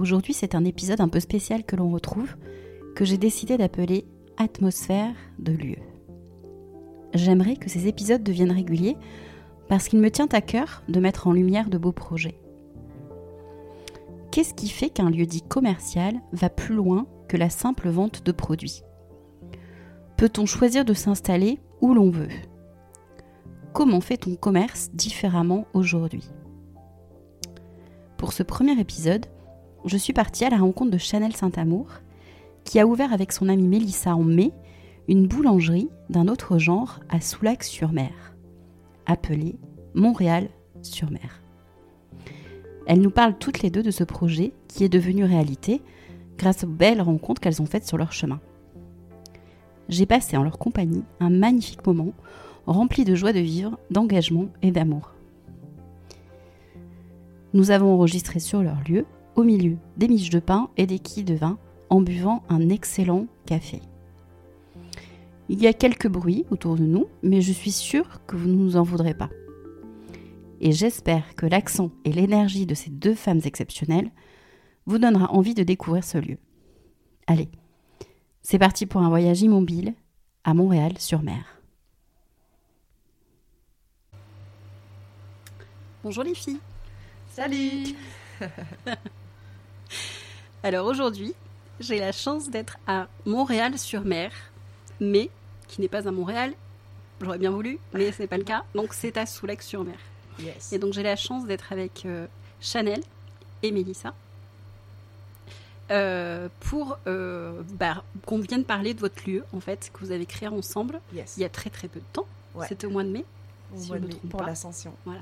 Aujourd'hui, c'est un épisode un peu spécial que l'on retrouve, que j'ai décidé d'appeler Atmosphère de lieu. J'aimerais que ces épisodes deviennent réguliers parce qu'il me tient à cœur de mettre en lumière de beaux projets. Qu'est-ce qui fait qu'un lieu dit commercial va plus loin que la simple vente de produits? Peut-on choisir de s'installer où l'on veut? Comment fait ton commerce différemment aujourd'hui? Pour ce premier épisode, je suis partie à la rencontre de Chanel Saint-Amour, qui a ouvert avec son amie Mélissa en mai une boulangerie d'un autre genre à Soulac-sur-Mer, appelée Montréal-sur-Mer. Elles nous parlent toutes les deux de ce projet qui est devenu réalité grâce aux belles rencontres qu'elles ont faites sur leur chemin. J'ai passé en leur compagnie un magnifique moment rempli de joie de vivre, d'engagement et d'amour. Nous avons enregistré sur leur lieu, au milieu des miches de pain et des quilles de vin, en buvant un excellent café. Il y a quelques bruits autour de nous, mais je suis sûre que vous ne nous en voudrez pas. Et j'espère que l'accent et l'énergie de ces deux femmes exceptionnelles vous donnera envie de découvrir ce lieu. Allez, c'est parti pour un voyage immobile à Montréal-sur-Mer. Bonjour les filles. Salut Alors aujourd'hui, j'ai la chance d'être à Montréal-sur-Mer, mais qui n'est pas à Montréal. J'aurais bien voulu, mais ce n'est pas le cas. Donc c'est à Soulac-sur-Mer. Yes. Et donc j'ai la chance d'être avec euh, Chanel et Mélissa euh, pour euh, bah, qu'on vienne parler de votre lieu, en fait, que vous avez créé ensemble Yes. il y a très très peu de temps. Ouais. C'était au mois de mai. Si je me trompe pour l'ascension. Voilà.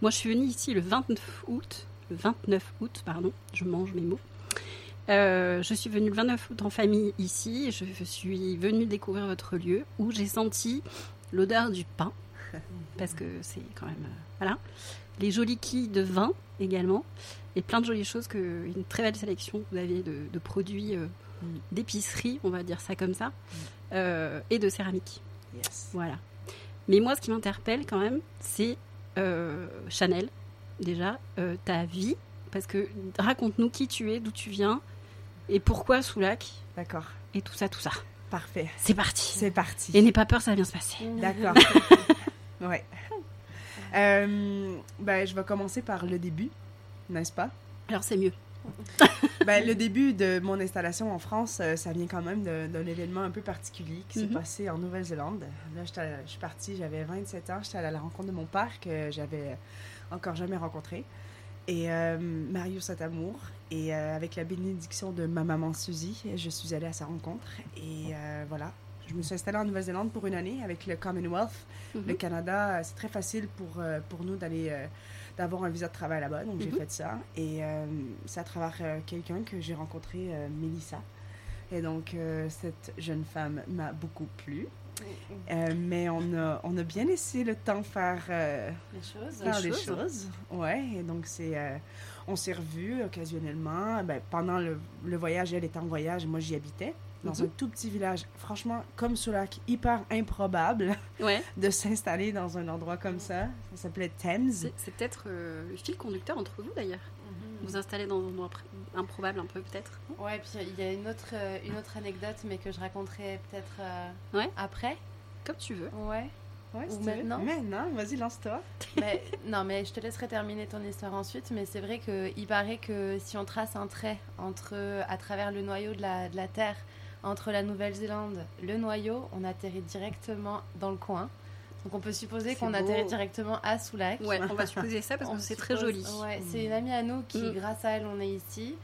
Moi, je suis venue ici le 29 août. Le 29 août, pardon. Je mange mes mots. Euh, je suis venue le 29 août en famille ici. Je suis venue découvrir votre lieu où j'ai senti l'odeur du pain. Parce que c'est quand même. euh, voilà. Les jolies quilles de vin également. Et plein de jolies choses. Que, une très belle sélection que vous avez de, de produits euh, Mm. d'épicerie, on va dire ça comme ça. euh, et de céramique. Yes. Voilà. Mais moi, ce qui m'interpelle quand même, c'est euh, Chanel, déjà, euh, ta vie. Parce que raconte-nous qui tu es, d'où tu viens, et pourquoi Soulac, D'accord. et tout ça, tout ça. Parfait. C'est parti. C'est parti. Et n'aie pas peur, ça va bien se passer. D'accord. ouais. Euh, ben, je vais commencer par le début, n'est-ce pas? Alors c'est mieux. Ben, le début de mon installation en France, euh, ça vient quand même d'un événement un peu particulier qui s'est Mhm. passé en Nouvelle-Zélande. Là, je suis partie, j'avais 27 ans, j'étais allée à la rencontre de mon père que j'avais encore jamais rencontré. Et euh, Mario Saint-Amour. Et euh, avec la bénédiction de ma maman Suzy, je suis allée à sa rencontre. Et euh, voilà, je me suis installée en Nouvelle-Zélande pour une année avec le Commonwealth. Mhm. Le Canada, euh, c'est très facile pour, pour nous d'aller d'avoir un visa de travail là-bas. Donc, j'ai Mhm. fait ça. Et c'est à travers quelqu'un que j'ai rencontré, Mélissa. Et donc, cette jeune femme m'a beaucoup plu. Euh, mais on a, on a bien laissé le temps faire, euh, Les choses. faire les choses. Ouais, et donc, c'est... euh, on s'est revus occasionnellement. Ben, pendant le, le voyage, elle était en voyage, moi j'y habitais. Dans Mhm. un tout petit village, franchement, comme Soulac, hyper improbable Ouais. de s'installer dans un endroit comme ça. Ça s'appelait Thames. C'est peut-être le fil conducteur entre vous d'ailleurs. Vous installez dans un endroit pr- improbable un peu peut-être. Ouais, puis il y a une autre, euh, une autre anecdote, mais que je raconterai peut-être euh, Ouais. après. Comme tu veux. Ouais. Ouais, Ou maintenant? Maintenant, vas-y, lance-toi. Mais- non, mais je te laisserai terminer ton histoire ensuite. Mais c'est vrai qu'il paraît que si on trace un trait entre, à travers le noyau de la, de la Terre, entre la Nouvelle-Zélande, le noyau, on atterrit directement dans le coin. Donc on peut supposer qu'on atterrit directement à Soulac. Ouais, on va supposer ça parce On que c'est très joli. Ouais, c'est une amie à nous qui, Mm. grâce à elle, on est ici,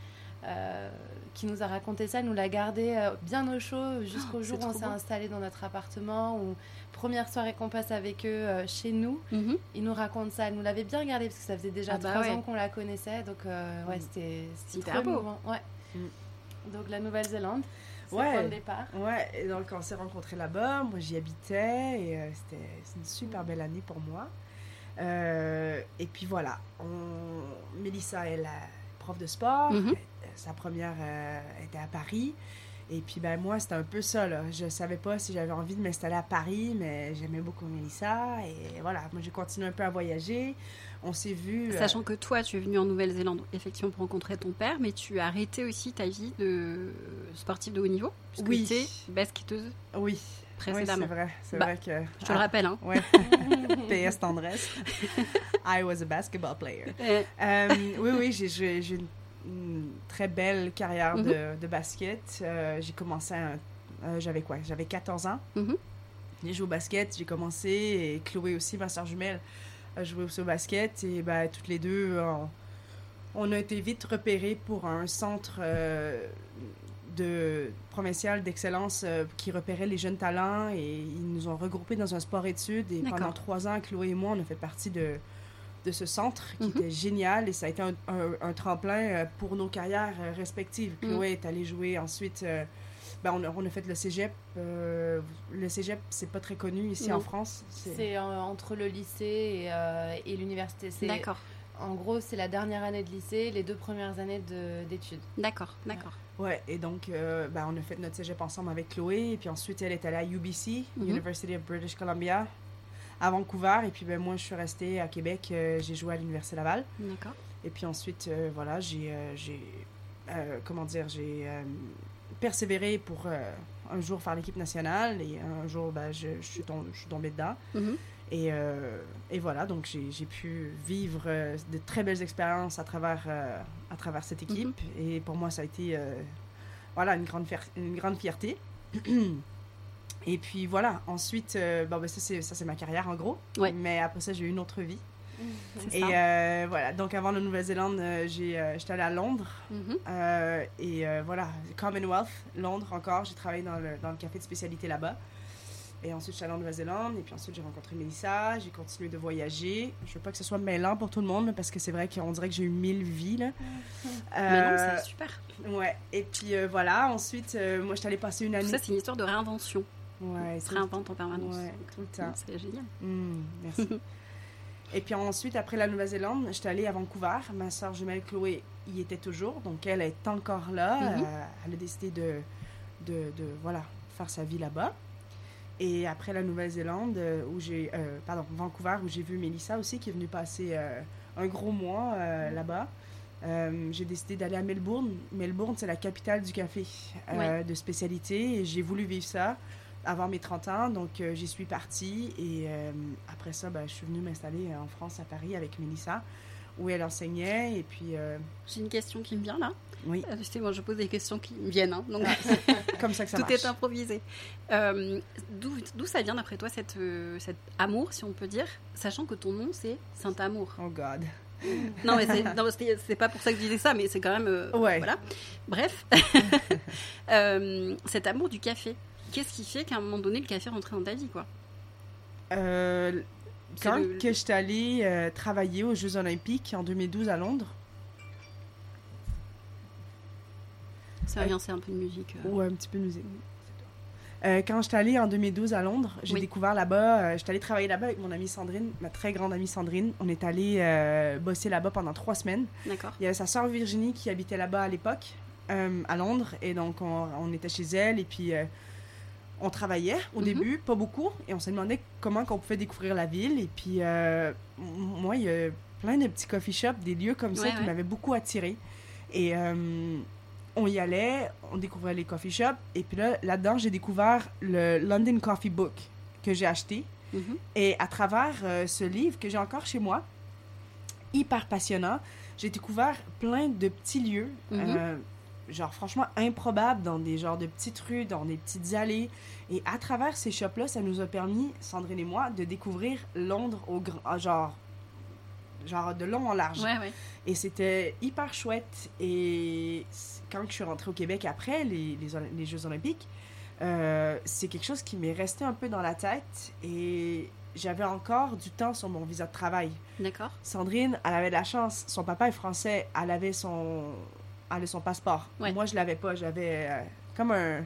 euh, qui nous a raconté ça. Elle nous l'a gardé euh, bien au chaud jusqu'au Oh, jour où on s'est installé dans notre appartement. Ou première soirée qu'on passe avec eux euh, chez nous, Mhm. ils nous racontent ça. Elle nous l'avait bien gardé parce que ça faisait déjà Ah bah trois ouais. ans qu'on la connaissait. Donc euh, ouais, Mm. c'était c'était Hyper trop beau. Ouais. Mm. Donc la Nouvelle-Zélande, Ouais. le point de départ. Ouais, et donc on s'est rencontrés là-bas. Moi, j'y habitais et euh, c'était une super belle année pour moi. Euh, et puis voilà, on... Mélissa est la prof de sport. Mhm. Euh, Sa première euh, était à Paris. Et puis, ben, moi, c'était un peu ça, là. Je savais pas si j'avais envie de m'installer à Paris, mais j'aimais beaucoup Mélissa. Et voilà, moi, j'ai continué un peu à voyager. On s'est vu. euh, Sachant que toi, tu es venue en Nouvelle-Zélande, effectivement, pour rencontrer ton père, mais tu as arrêté aussi ta vie de sportive de haut niveau. Puisque Oui. tu étais basketteuse Oui. Oui, précédemment. c'est vrai. C'est Bah, vrai que. Je te le rappelle, hein. Ouais. PS tendresse. I was a basketball player. Euh, Euh, oui, oui, j'ai une, une très belle carrière de, de basket. Euh, j'ai commencé, euh, j'avais quoi? J'avais 14 ans. Mhm. J'ai joué au basket, j'ai commencé, et Chloé aussi, ma soeur jumelle, aussi au basket. Et ben, toutes les deux, on, on a été vite repérés pour un centre euh, de provincial d'excellence euh, qui repérait les jeunes talents et ils nous ont regroupés dans un sport-études et pendant trois ans, Chloé et moi, on a fait partie de, de ce centre qui Mhm. était génial et ça a été un, un- un tremplin euh, pour nos carrières euh, respectives. Mhm. Chloé est allée jouer ensuite, euh, ben, on, a, on a fait le cégep. euh, le cégep, c'est pas très connu ici Non. en France. C'est- euh, entre le lycée et, euh, et l'université. D'accord, En gros, c'est la dernière année de lycée, les deux premières années de- d'études. d'accord, d'accord. Ouais, et donc, euh, ben, on a fait notre cégep ensemble avec Chloé, et puis ensuite, elle est allée à UBC, Mhm. University of British Columbia, à Vancouver, et puis ben, moi, je suis restée à Québec, euh, j'ai joué à l'Université Laval, D'accord. et puis ensuite, euh, voilà, j'ai, euh, comment dire, j'ai euh, persévéré pour euh, un jour faire l'équipe nationale, et un jour, ben, je, je suis tom- je suis tombée dedans. Mhm. Et, et voilà, donc j'ai pu vivre de très belles expériences à travers, à travers cette équipe. Et pour moi, ça a été voilà, une, grande une grande fierté. et puis voilà, ensuite, bon, ben, ça c'est ça, c'est ma carrière en gros. Ouais. Mais après ça, j'ai eu une autre vie. Et euh, voilà, donc avant la Nouvelle-Zélande, euh, euh, j'étais allée à Londres. Mhm. Euh, et euh, voilà, Commonwealth, Londres encore. J'ai travaillé dans le, dans le café de spécialité là-bas. Et ensuite, je suis allée en Nouvelle-Zélande. Et puis ensuite, j'ai rencontré Mélissa. J'ai continué de voyager. Je veux pas que ce soit mêlant pour tout le monde, parce que c'est vrai qu'on dirait que j'ai eu mille vies. Là. Mais non, c'est super. ouais. Et puis voilà, ensuite, moi, je suis allée passer une année. ça, c'est une histoire de réinvention. ouais, On se tout- réinvente en permanence. Ouais, tout le temps. C'est génial. Mm, merci. Et puis ensuite, après la Nouvelle-Zélande, j'étais allée à Vancouver. Ma soeur jumelle Chloé y était toujours, donc elle est encore là. Mhm. Euh, elle a décidé de, de, de, voilà, faire sa vie là-bas. Et après la Nouvelle-Zélande, euh, où j'ai, euh, pardon, Vancouver, où j'ai vu Mélissa aussi, qui est venue passer euh, un gros mois euh, là-bas. Euh, j'ai décidé d'aller à Melbourne. Melbourne, c'est la capitale du café euh, de spécialité et j'ai voulu vivre ça avant mes 30 ans. Donc, euh, j'y suis partie et euh, après ça, ben, je suis venue m'installer en France, à Paris, avec Mélissa, où elle enseignait. Et puis, euh, J'ai une question qui me vient là. oui, Euh, sais, moi, je pose des questions qui me viennent. hein, donc, comme ça que ça tout marche. est improvisé. Euh, D'où ça vient, d'après toi, cette, euh, cet amour, si on peut dire, sachant que ton nom, c'est Saint-Amour Oh God. Non, mais c'est- pas pour ça que je disais ça, mais c'est quand même. euh, Ouais. Voilà. Bref. Euh, cet amour du café. Qu'est-ce qui fait qu'à un moment donné, le café rentrait dans ta vie, quoi? Euh, quand le- que j'étais allée euh, travailler aux Jeux Olympiques en 2012 à Londres, Ça rien, c'est un peu de musique. euh. ou un petit peu de musique. Euh, quand j'étais allée en 2012 à Londres, j'ai Oui. découvert là-bas, euh, j'étais allée travailler là-bas avec mon amie Sandrine, ma très grande amie Sandrine. On est allé euh, bosser là-bas pendant trois semaines. D'accord. Il y avait sa sœur Virginie qui habitait là-bas à l'époque, à Londres, et donc on, on était chez elle, et puis on travaillait au Mhm. début, pas beaucoup, et on s'est demandé comment qu'on pouvait découvrir la ville, et puis euh, moi, il y a plein de petits coffee shops, des lieux comme ça Ouais, qui m'avaient beaucoup attiré. Et euh, on y allait, on découvrait les coffee shops, et puis là, là-dedans, j'ai découvert le London Coffee Book que j'ai acheté. Mhm. Et à travers euh, ce livre que j'ai encore chez moi, hyper passionnant, j'ai découvert plein de petits lieux, Mhm. Genre franchement improbables, dans des genres de petites rues, dans des petites allées. Et à travers ces shops-là, ça nous a permis, Sandrine et moi, de découvrir Londres au grand, ah, genre, genre de long en large. Ouais, ouais. Et c'était hyper chouette. Et quand je suis rentrée au Québec après les, les Jeux Olympiques, euh, c'est quelque chose qui m'est resté un peu dans la tête. Et j'avais encore du temps sur mon visa de travail. D'accord. Sandrine, elle avait de la chance. Son papa est français. Elle avait son, elle avait son passeport. Ouais. Moi, je l'avais pas. J'avais euh, comme un,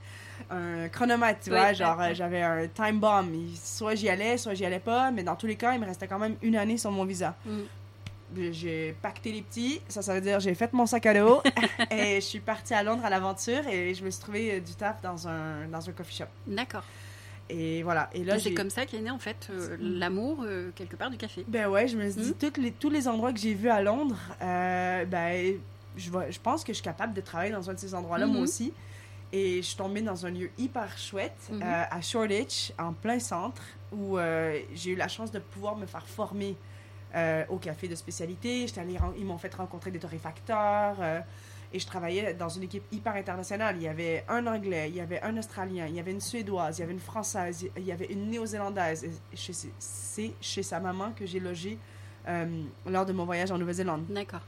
un chronomètre, tu Oui, vois. Genre, euh, j'avais un time bomb. Soit j'y allais, soit j'y allais pas. Mais dans tous les cas, il me restait quand même une année sur mon visa. Mhm. j'ai pacté les petits. Ça, ça veut dire j'ai fait mon sac à dos et je suis partie à Londres à l'aventure et je me suis trouvé du taf dans un, dans un coffee shop. D'accord. Et voilà. Et là, c'est comme ça qu'est né en fait euh, l'amour euh, quelque part du café. Ben ouais, je me suis dit, toutes les, tous les endroits que j'ai vus à Londres, euh, ben, je, pense que je suis capable de travailler dans un de ces endroits-là, moi Mhm. aussi. Et je suis tombée dans un lieu hyper chouette, Mhm. euh, à Shoreditch, en plein centre, où euh, j'ai eu la chance de pouvoir me faire former euh, au café de spécialité. Allée ils m'ont fait rencontrer des torréfacteurs. et je travaillais dans une équipe hyper internationale. Il y avait un Anglais, il y avait un Australien, il y avait une Suédoise, il y avait une Française, il y avait une Néo-Zélandaise. C'est chez sa maman que j'ai logé lors de mon voyage en Nouvelle-Zélande. D'accord.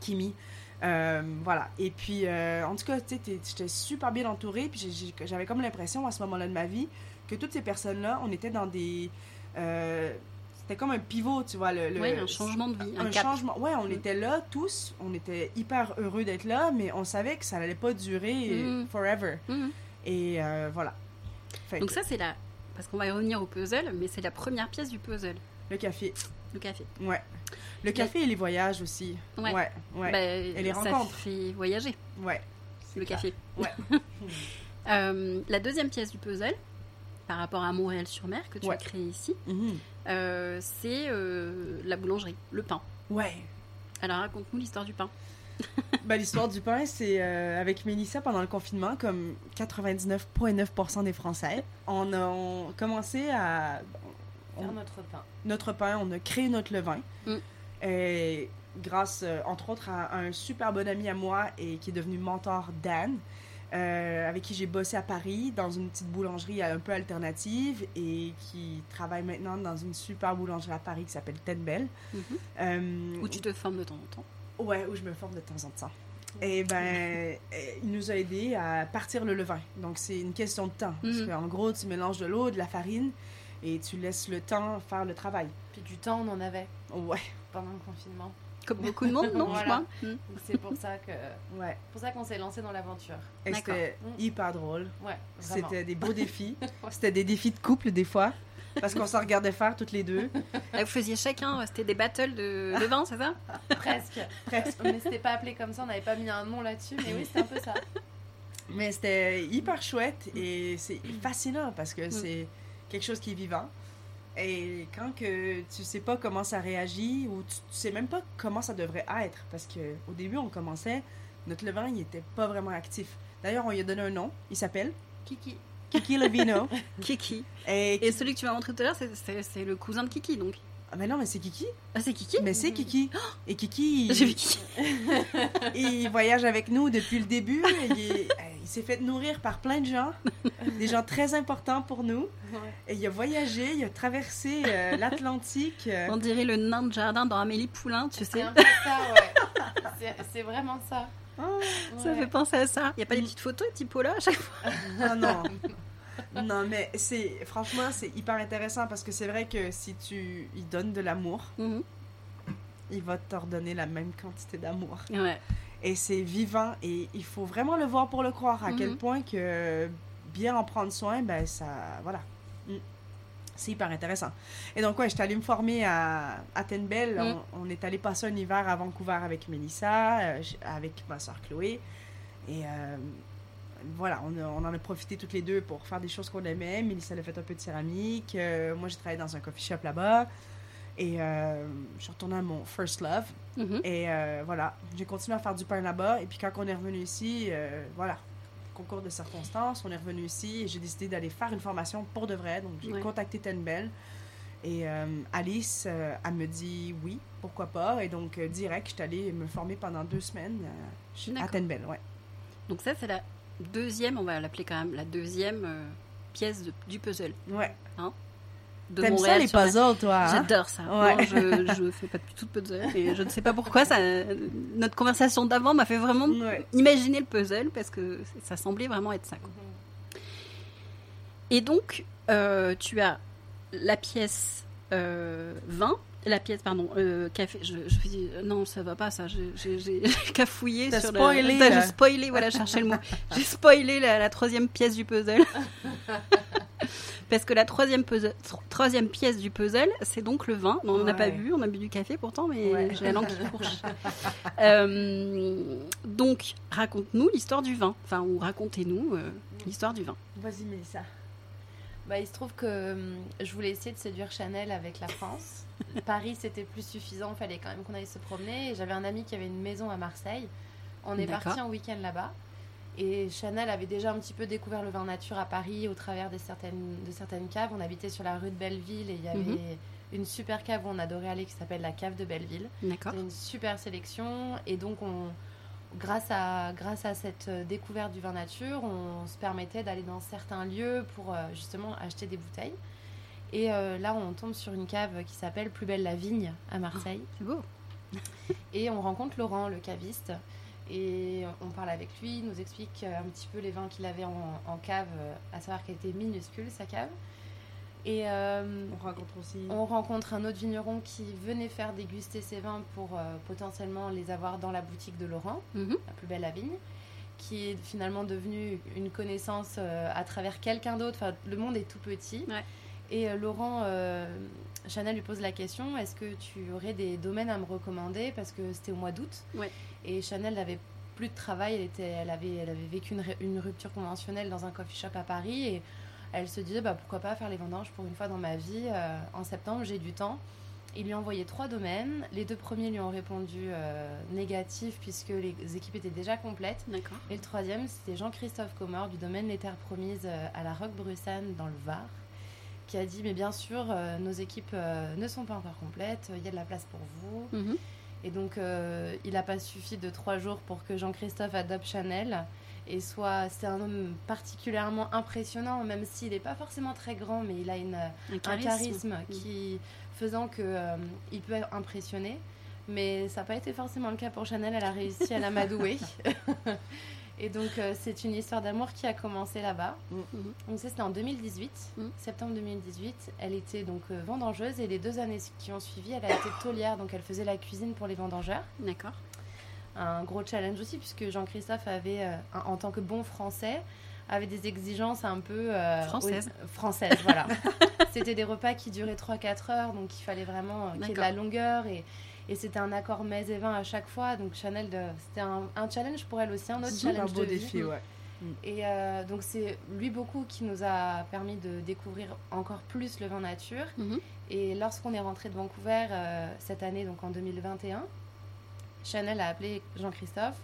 Kimi. Euh, voilà. Et puis, euh, en tout cas, tu sais, j'étais super bien entourée. Puis j'avais comme l'impression à ce moment-là de ma vie que toutes ces personnes-là, on était dans des. euh, C'était comme un pivot, tu vois. Le, le- Oui, un changement de vie, un, un cap. changement. Ouais, on Mm. était là tous, on était hyper heureux d'être là, mais on savait que ça n'allait pas durer Mm. forever. Mhm. Et voilà. Fait Donc que ça c'est la parce qu'on va y revenir au puzzle, mais c'est la première pièce du puzzle, le café, le café. ouais. Le café et les voyages aussi. Ouais. Ouais, ouais, Bah, les ça rencontres. fait voyager ouais. le clair. café. Ouais. Euh, la deuxième pièce du puzzle, par rapport à Montréal-sur-Mer que tu Ouais. as créé ici, Mhm. euh, c'est euh, la boulangerie, le pain. Ouais. Alors raconte-nous l'histoire du pain. Ben, L'histoire du pain, c'est euh, avec Mélissa pendant le confinement, comme 99,9% des Français. On a on a commencé à. On- Faire notre pain. notre pain, on a créé notre levain. Mm. Et grâce, euh, entre autres, à un super bon ami à moi et qui est devenu mentor, Dan, euh, avec qui j'ai bossé à Paris dans une petite boulangerie un peu alternative et qui travaille maintenant dans une super boulangerie à Paris qui s'appelle Ten Bell. Mhm. Euh, Où tu te formes de temps en temps. Ouais, où je me forme de temps en temps. Et ben, euh, il nous a aidé à partir le levain. Donc, c'est une question de temps. Parce Mhm. qu'en gros, tu mélanges de l'eau, de la farine, et tu laisses le temps faire le travail. Puis du temps, on en avait Ouais, pendant le confinement. Comme beaucoup de monde, non Voilà. je crois. Donc c'est pour ça que ouais. pour ça qu'on s'est lancé dans l'aventure. C'était Mm. hyper drôle. Ouais. C'était des beaux défis. C'était des défis de couple, des fois. Parce qu'on s'en regardait faire toutes les deux. Vous faisiez chacun, c'était des battles de, de vin, c'est ça presque. Presque. Mais c'était pas appelé comme ça, on n'avait pas mis un nom là-dessus, mais oui, c'était un peu ça. Mais c'était hyper chouette et c'est fascinant parce que c'est quelque chose qui est vivant. Et quand que tu sais pas comment ça réagit ou tu, tu sais même pas comment ça devrait être parce que au début on commençait, notre levain il était pas vraiment actif. D'ailleurs on lui a donné un nom, il s'appelle Kiki. Kiki Levino. Kiki. et Et celui que tu m'as montré tout à l'heure, c'est- le cousin de Kiki, donc. ah mais non mais c'est Kiki. Ah, c'est Kiki Mais c'est. Kiki. Et Kiki J'ai vu Kiki. il voyage avec nous depuis le début. il est- il s'est fait nourrir par plein de gens, des gens très importants pour nous. Ouais. Et il a voyagé, il a traversé euh, l'Atlantique. euh, On dirait le nain de jardin dans Amélie Poulain, tu sais. un peu ça, ouais. C'est- C'est vraiment ça. oh, Ça Ouais. fait penser à ça. Il n'y a pas des petites photos typo là à chaque fois? Ah non. Non, mais c'est franchement, c'est hyper intéressant parce que c'est vrai que si tu lui donnes de l'amour, Mhm. il va te redonner la même quantité d'amour. Ouais. Et c'est vivant et il faut vraiment le voir pour le croire à quel Mhm. point que bien en prendre soin, ben ça, voilà. Mm. C'est hyper intéressant. Et donc, ouais, j'étais allée me former à, à Ten Bell. Mm. On, on est allé passer un hiver à Vancouver avec Mélissa, euh, avec ma soeur Chloé. Et euh, voilà, on, a- on en a profité toutes les deux pour faire des choses qu'on aimait. Mélissa, a fait un peu de céramique. Euh, moi, j'ai travaillé dans un coffee shop là-bas. Et euh, je suis retournée à mon first love. Mhm. Et euh, voilà, j'ai continué à faire du pain là-bas. Et puis quand on est revenu ici, euh, voilà, concours de circonstances, on est revenu ici et j'ai décidé d'aller faire une formation pour de vrai. Donc j'ai Ouais. contacté Ten Bell. Et Alice, elle me dit oui, pourquoi pas. Et donc direct, je suis allée me former pendant deux semaines à D'accord. Ten Bell, ouais. Donc ça, c'est la deuxième, on va l'appeler quand même la deuxième pièce de- du puzzle Ouais. De T'aimes ça les puzzles, toi hein? J'adore ça. Ouais. Non, je, je fais pas du tout de puzzle et je ne sais pas pourquoi. Ça, notre conversation d'avant m'a fait vraiment Ouais. imaginer le puzzle parce que ça semblait vraiment être ça. quoi. Et donc, euh, tu as la pièce euh, vin, la pièce, pardon, euh, café. Je, je fais, euh, non, ça va pas, ça. J'ai- cafouillé sur spoilé, là. J'ai spoilé, voilà, je cherchais le mot. J'ai spoilé la, la troisième pièce du puzzle. Parce que la troisième, puzzle- tro- troisième pièce du puzzle, c'est donc le vin. On n'a pas bu, on a bu du café pourtant, mais Ouais. j'ai la langue qui courche. Euh, donc, raconte-nous l'histoire du vin. Enfin, ou racontez-nous euh, l'histoire du vin. Vas-y, Mélissa. Bah, il se trouve que hum, je voulais essayer de séduire Chanel avec la France. Paris, c'était plus suffisant. Il fallait quand même qu'on aille se promener. J'avais un ami qui avait une maison à Marseille. On est parti en week-end là-bas. Et Chanel avait déjà un petit peu découvert le vin nature à Paris au travers des certaines, de certaines caves. On habitait sur la rue de Belleville et il y avait Mhm. une super cave où on adorait aller qui s'appelle la cave de Belleville. D'accord. Une super sélection et donc on, grâce à, grâce à cette euh, découverte du vin nature, on se permettait d'aller dans certains lieux pour euh, justement acheter des bouteilles. Et euh, là, on tombe sur une cave qui s'appelle Plus belle la vigne à Marseille. C'est beau. Et on rencontre Laurent, le caviste. Et on parle avec lui, il nous explique euh, un petit peu les vins qu'il avait en, en cave, euh, à savoir qu'elle était minuscule, sa cave. Et euh, On rencontre aussi. on rencontre un autre vigneron qui venait faire déguster ses vins pour euh, potentiellement les avoir dans la boutique de Laurent, Mhm. la plus belle la vigne, qui est finalement devenu une connaissance euh, à travers quelqu'un d'autre. Enfin, le monde est tout petit. Ouais. Et Laurent, Chanel lui pose la question est-ce que tu aurais des domaines à me recommander? Parce que c'était au mois d'août. Ouais. Et Chanel n'avait plus de travail. Elle, était, elle, avait, elle avait vécu une, rupture conventionnelle dans un coffee shop à Paris. Et elle se disait bah, pourquoi pas faire les vendanges pour une fois dans ma vie. Euh, en septembre, j'ai du temps. Il lui a envoyé trois domaines. Les deux premiers lui ont répondu euh, négatif puisque les équipes étaient déjà complètes. Et le troisième, c'était Jean-Christophe Comor du domaine Les Terres Promises euh, à la Roque-Brussanne dans le Var, qui a dit Mais bien sûr, euh, nos équipes euh, ne sont pas encore complètes, il y a de la place pour vous. Mhm. Et donc, euh, il n'a pas suffi de trois jours pour que Jean-Christophe adopte Chanel. Et soit, c'est un homme particulièrement impressionnant, même s'il n'est pas forcément très grand, mais il a une, Un un charisme. charisme qui faisant que il peut impressionner. Mais ça n'a pas été forcément le cas pour Chanel. Elle a réussi à l'amadouer. Et donc, euh, c'est une histoire d'amour qui a commencé là-bas. Mhm. Donc, ça, c'était en 2018, Mhm. septembre 2018. Elle était donc euh, vendangeuse et les deux années qui ont suivi, elle a été taulière. Donc, elle faisait la cuisine pour les vendangeurs. D'accord. Un gros challenge aussi, puisque Jean-Christophe avait, euh, un- en tant que bon français, avait des exigences un peu Françaises. françaises, voilà. c'était des repas qui duraient 3-4 heures, donc il fallait vraiment qu'il y ait de la longueur et, et c'était un accord mets et vin à chaque fois. Donc Chanel, de- c'était un, un challenge pour elle aussi, un autre challenge beau de vie. défi, ouais. Et euh, donc c'est lui beaucoup qui nous a permis de découvrir encore plus le vin nature. Mhm. Et lorsqu'on est rentré de Vancouver euh, cette année, donc en 2021, Chanel a appelé Jean-Christophe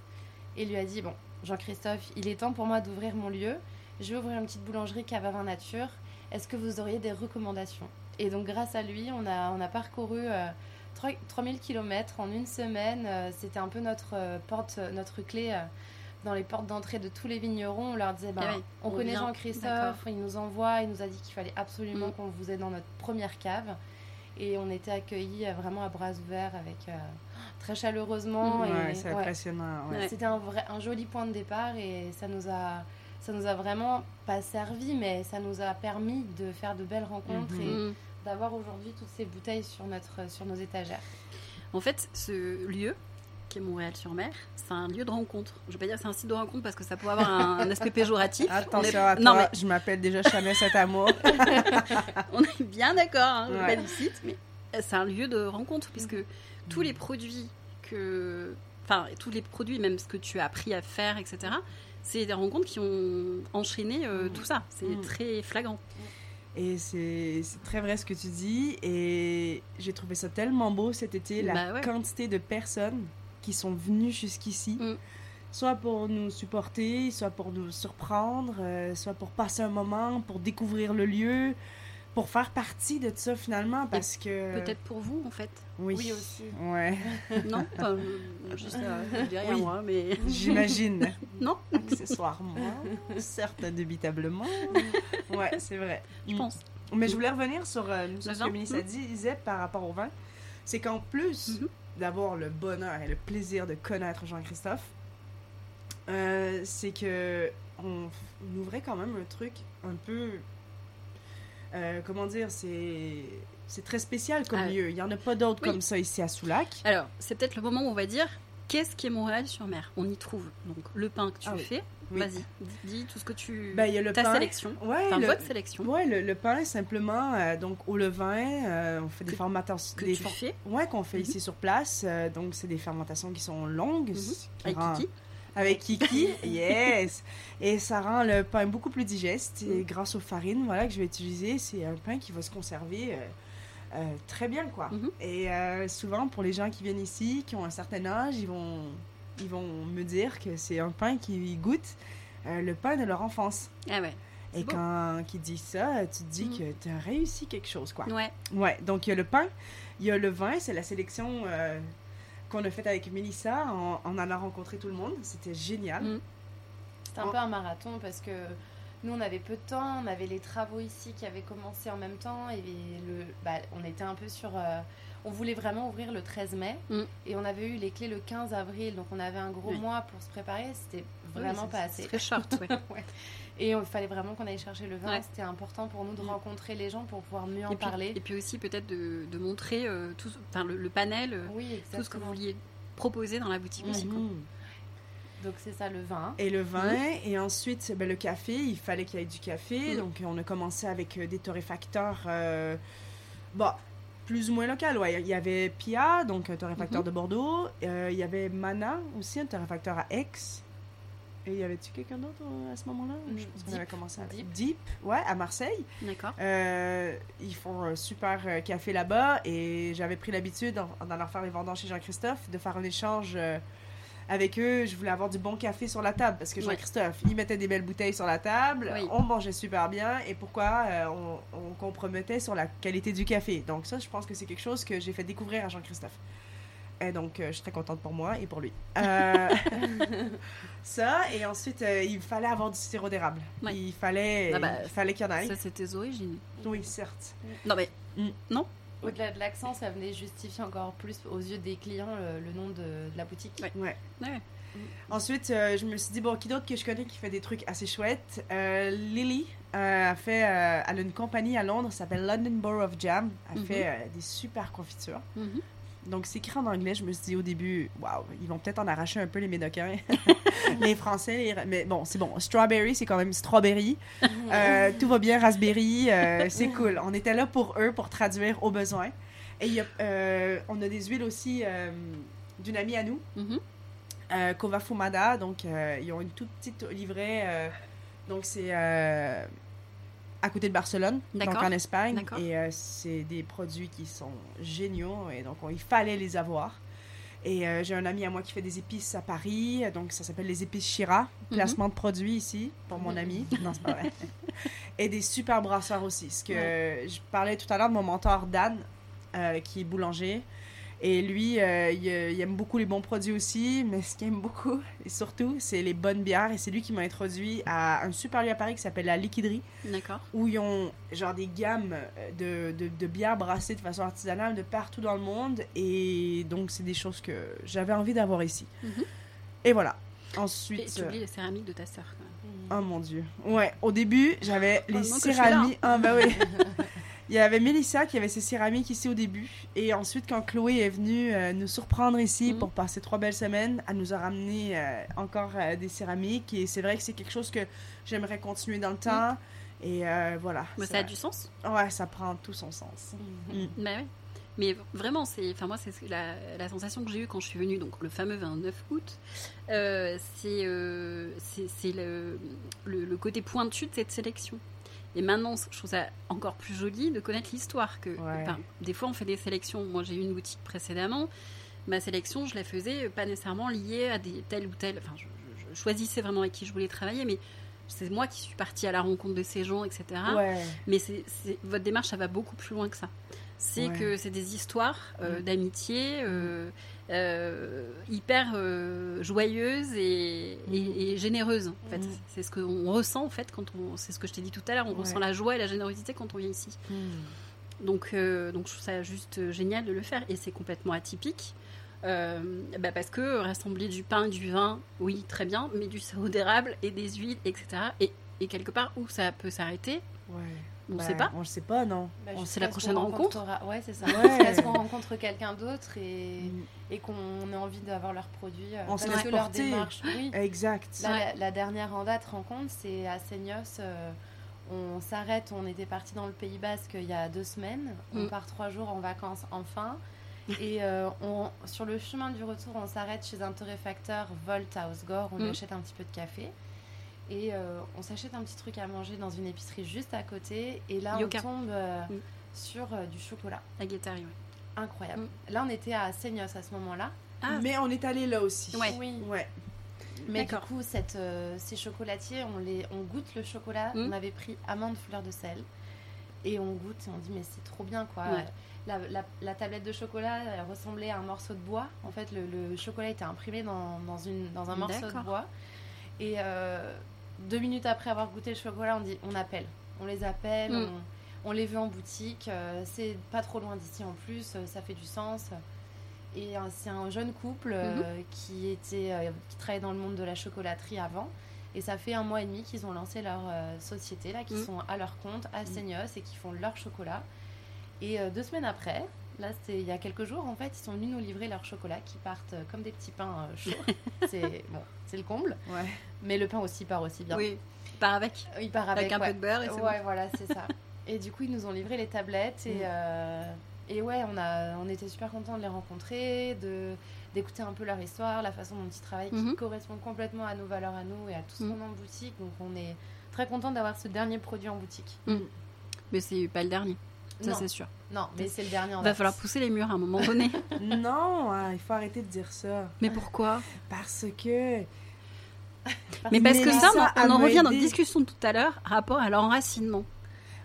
et lui a dit Bon, Jean-Christophe, il est temps pour moi d'ouvrir mon lieu. Je vais ouvrir une petite boulangerie cave à vin nature. Est-ce que vous auriez des recommandations? Et donc, grâce à lui, on a, on a parcouru euh, 3 3000 km en une semaine. Euh, C'était un peu notre euh, porte, notre clé. euh, dans les portes d'entrée de tous les vignerons, on leur disait bah, Ah oui, on, on connaît Jean-Christophe, il nous envoie, il nous a dit qu'il fallait absolument Mm. qu'on vous ait dans notre première cave. Et on était accueillis euh, vraiment à bras ouverts, avec euh, très chaleureusement. Mm. Ouais, c'est ouais. impressionnant. ouais. Ouais. C'était un, vrai, un joli point de départ et ça nous a ça nous a vraiment pas servi, mais ça nous a permis de faire de belles rencontres Mhm. et Mhm. D'avoir aujourd'hui toutes ces bouteilles sur, notre, sur nos étagères. En fait, ce lieu, qui est Montréal-sur-Mer, c'est un lieu de rencontre. Je vais pas dire que c'est un site de rencontre parce que ça peut avoir un, un aspect péjoratif. Attention est, à toi, Non, mais je m'appelle déjà Chanel cet amour. on est bien d'accord, hein, Ouais. pas du site, mais euh, c'est un lieu de rencontre puisque tous les produits que. Enfin, tous les produits, même ce que tu as appris à faire, etc., c'est des rencontres qui ont enchaîné euh, Mhm. tout ça. C'est Mhm. très flagrant. Et c'est très vrai ce que tu dis. Et j'ai trouvé ça tellement beau cet été, la Bah ouais. quantité de personnes qui sont venues jusqu'ici. Mm. Soit pour nous supporter, soit pour nous surprendre, euh, soit pour passer un moment, pour découvrir le lieu, pour faire partie de ça finalement. Parce que. Peut-être pour vous, en fait. Oui. Oui, aussi. Ouais, Non Enfin, euh, Juste, euh, Oui. moi, mais. j'imagine. Non, Accessoirement, certes indubitablement. Ouais, c'est vrai. je pense. Mais je voulais revenir sur, euh, ce que Mélissa disait par rapport au vin. C'est qu'en plus Mhm. d'avoir le bonheur et le plaisir de connaître Jean-Christophe, euh, c'est que on, on ouvrait quand même un truc un peu. Euh, comment dire C'est. C'est très spécial comme Ah, lieu. Il n'y en a pas d'autres oui. comme ça ici à Soulac. Alors, c'est peut-être le moment où on va dire qu'est-ce qui est Montréal-sur-Mer On y trouve donc le pain que tu Ah fais. Oui. Vas-y, dis, tout ce que tu. Ben, y a le ta pain. sélection. Ouais, Enfin, le, votre sélection ouais, le, le pain, simplement, euh, donc au levain, euh, on fait des fermentations. que des tu fais Ouais, qu'on fait Mhm. ici sur place. euh, donc, c'est des fermentations qui sont longues. Qui avec rend-. Avec Kiki, yes! Et ça rend le pain beaucoup plus digeste. Et grâce aux farines voilà, que je vais utiliser, c'est un pain qui va se conserver euh, euh, très bien, quoi. Mhm. Et euh, souvent, pour les gens qui viennent ici, qui ont un certain âge, ils vont, ils vont me dire que c'est un pain qui goûte le pain de leur enfance. Ah ouais. Et quand ils disent ça, tu te dis Mhm. que tu as réussi quelque chose, quoi. Ouais. Ouais, donc il y a le pain, il y a le vin, c'est la sélection qu'on a faite avec Mélissa en, en allant rencontrer tout le monde. C'était génial. Mhm. C'était un peu un marathon parce que nous, on avait peu de temps, on avait les travaux ici qui avaient commencé en même temps et le, bah, on était un peu sur. euh, on voulait vraiment ouvrir le 13 mai Mm. et on avait eu les clés le 15 avril, donc on avait un gros Oui. mois pour se préparer. C'était vraiment pas c'est assez. Très short, ouais. Ouais. Et il fallait vraiment qu'on aille chercher le vin. Ouais. C'était important pour nous de Mm. rencontrer les gens pour pouvoir mieux en et, puis, parler. et puis aussi peut-être de, de montrer euh, tout, le, le panel, euh, Oui, tout ce que vous vouliez proposer dans la boutique aussi. quoi. Mhm. Donc c'est ça le vin. Et le vin, et ensuite ben, le café, il fallait qu'il y ait du café. Donc on a commencé avec euh, des torréfacteurs, euh, bon, plus ou moins local. Ouais. Il y avait Pia, donc un torréfacteur Mhm. de Bordeaux. Euh, il y avait Mana aussi, un torréfacteur à Aix. Et y avait-tu quelqu'un d'autre euh, à ce moment-là? Je pense qu'on Deep. avait commencé avec Deep. Deep, ouais, à Marseille. D'accord. Euh, ils font un super euh, café là-bas et j'avais pris l'habitude, en, en allant faire les vendanges chez Jean-Christophe, de faire un échange euh, avec eux. Je voulais avoir du bon café sur la table parce que. Jean-Christophe, il mettait des belles bouteilles sur la table, Oui. on mangeait super bien et pourquoi euh, on, on compromettait sur la qualité du café. Donc ça, je pense que c'est quelque chose que j'ai fait découvrir à Jean-Christophe. Et donc, euh, je suis très contente pour moi et pour lui. Euh, ça, et ensuite, euh, il fallait avoir du sirop d'érable. Ouais. Il fallait Ah bah, il fallait qu'il y en ait. Ça, tes origines. Oui, certes. Non, mais Au-delà de l'accent, ça venait justifier encore plus aux yeux des clients le, le nom de, de la boutique. Ouais. Ouais. Ouais. Ensuite, euh, je me suis dit, bon, qui d'autre que je connais qui fait des trucs assez chouettes? Euh, Lily euh, a fait, euh, elle a une compagnie à Londres, ça s'appelle London Borough of Jam. Elle Mhm. fait euh, des super confitures. Mhm. Donc, c'est écrit en anglais. Je me suis dit au début, waouh, ils vont peut-être en arracher un peu les Médocains, les Français. les- Mais bon, c'est bon. Strawberry, c'est quand même strawberry. Euh, tout va bien, raspberry. euh, c'est cool. On était là pour eux, pour traduire aux besoins. Et y a, euh, on a des huiles aussi d'une amie à nous, euh, Kova Fumada. Donc, ils ont une toute petite livret. euh, donc, c'est à côté de Barcelone, donc en Espagne. Et euh, c'est des produits qui sont géniaux. Et donc, on- il fallait les avoir. Et euh, j'ai un ami à moi qui fait des épices à Paris. Donc, ça s'appelle les épices Chira. Mhm. Placement de produits ici pour mon Mhm. ami. Non, c'est pas vrai. Et des super brasseurs aussi. Ce que je parlais tout à l'heure de mon mentor Dan, euh, qui est boulanger. Et lui, euh, il, euh, il aime beaucoup les bons produits aussi, mais ce qu'il aime beaucoup, et surtout, c'est les bonnes bières. Et c'est lui qui m'a introduit à un super lieu à Paris qui s'appelle la Liquiderie, D'accord. où ils ont genre des gammes de, de, de bières brassées de façon artisanale de partout dans le monde. Et donc, c'est des choses que j'avais envie d'avoir ici. Mhm. Et voilà. Et Ensuite. tu oublies les céramiques de ta sœur. Oh mon dieu. Ouais, au début, j'avais les je suis céramiques. Ah bah oui. Il y avait Mélissa qui avait ses céramiques ici au début. Et ensuite, quand Chloé est venue euh, nous surprendre ici Mhm. pour passer trois belles semaines, elle nous a ramené euh, encore euh, des céramiques. Et c'est vrai que c'est quelque chose que j'aimerais continuer dans le temps. Et voilà. Mais ça a du sens. Ouais, ça prend tout son sens. Mhm. Mm. Bah ouais. Mais vraiment, c'est, enfin moi, c'est la, la sensation que j'ai eue quand je suis venue, donc le fameux 29 août, c'est, c'est, c'est le, le, le côté pointu de cette sélection. Et maintenant, je trouve ça encore plus joli de connaître l'histoire. Que, Ouais. des fois, on fait des sélections. Moi, j'ai eu une boutique précédemment. Ma sélection, je la faisais pas nécessairement liée à des telle ou telle. Enfin, je, je- je choisissais vraiment avec qui je voulais travailler, mais c'est moi qui suis partie à la rencontre de ces gens, etc. Ouais. Mais c'est- votre démarche, ça va beaucoup plus loin que ça. C'est Ouais. que c'est des histoires euh, d'amitié euh, euh, hyper joyeuses et, Mm. et- et généreuses. En fait. Mm. C'est ce qu'on ressent, en fait, quand on. C'est ce que je t'ai dit tout à l'heure. On Ouais. ressent la joie et la générosité quand on vient ici. Donc, euh, donc je trouve ça juste génial de le faire. Et c'est complètement atypique. Euh, bah parce que rassembler du pain, du vin, oui, très bien, mais du sirop d'érable et des huiles, etc. Et, et quelque part où ça peut s'arrêter, Ouais. On Ben, sait pas. On le sait pas, non. Bah, c'est la ce prochaine rencontre. Ouais, c'est ça. Ouais. Jusqu'à ce qu'on rencontre quelqu'un d'autre et, Mm. et qu'on ait envie d'avoir leurs produits. euh, On se parce laisse que leur démarche. Oui. Exact. Là, Ouais. la, la dernière en date rencontre, c'est à Seignos. euh, on s'arrête, on était parti dans le Pays Basque il y a deux semaines. On Mm. part trois jours en vacances enfin. Et euh, on, sur le chemin du retour, on s'arrête chez un torréfacteur Volt à Osgore. On lui Mm. achète un petit peu de café. Et euh, on s'achète un petit truc à manger dans une épicerie juste à côté. Et là, Yoka. on tombe euh, Mm. sur euh, du chocolat. La guétari, ouais. Incroyable. Là, on était à Seignos à ce moment-là. Ah. Mais on est allé là aussi. Ouais. Oui. Ouais. Mais du coup, cette, euh, ces chocolatiers, on, les, on goûte le chocolat. Mm. On avait pris amande fleur de sel. Et on goûte et on dit, mais c'est trop bien quoi. Ouais. La, la- la tablette de chocolat elle ressemblait à un morceau de bois. En fait, le, le chocolat était imprimé dans, dans, une, dans un morceau de bois. Et euh, deux minutes après avoir goûté le chocolat, on dit, on appelle. On les appelle, Mm. on, on les veut en boutique. euh, c'est pas trop loin d'ici en plus, euh, ça fait du sens. Et c'est un jeune couple euh, Mhm. qui était qui travaillait dans le monde de la chocolaterie avant. Et ça fait un mois et demi qu'ils ont lancé leur société, là, qui Mhm. sont à leur compte, à Seignos, et qui font leur chocolat. Et deux semaines après, là il y a quelques jours, en fait, ils sont venus nous livrer leur chocolat qui partent euh, comme des petits pains euh, chauds. c'est bon, c'est le comble. Ouais. Mais le pain aussi part aussi bien. Oui, part avec. Euh, Il part Avec, avec, un ouais. peu de beurre et c'est Ouais, voilà, c'est ça. Et du coup, ils nous ont livré les tablettes et, Mm. euh, et ouais, on, a, on était super contents de les rencontrer, de d'écouter un peu leur histoire, la façon dont ils travaillent, qui correspond complètement à nos valeurs à nous et à tout ce Mhm. qu'on a en boutique. Donc, on est très content d'avoir ce dernier produit en boutique. bon. Mais c'est pas le dernier, ça c'est sûr. Non, mais c'est le dernier en Va falloir pousser les murs à un moment donné. non, hein, il faut arrêter de dire ça. Mais pourquoi? Parce que. Mais parce que ça, on, en revient dans la discussion de tout à l'heure, rapport à l'enracinement.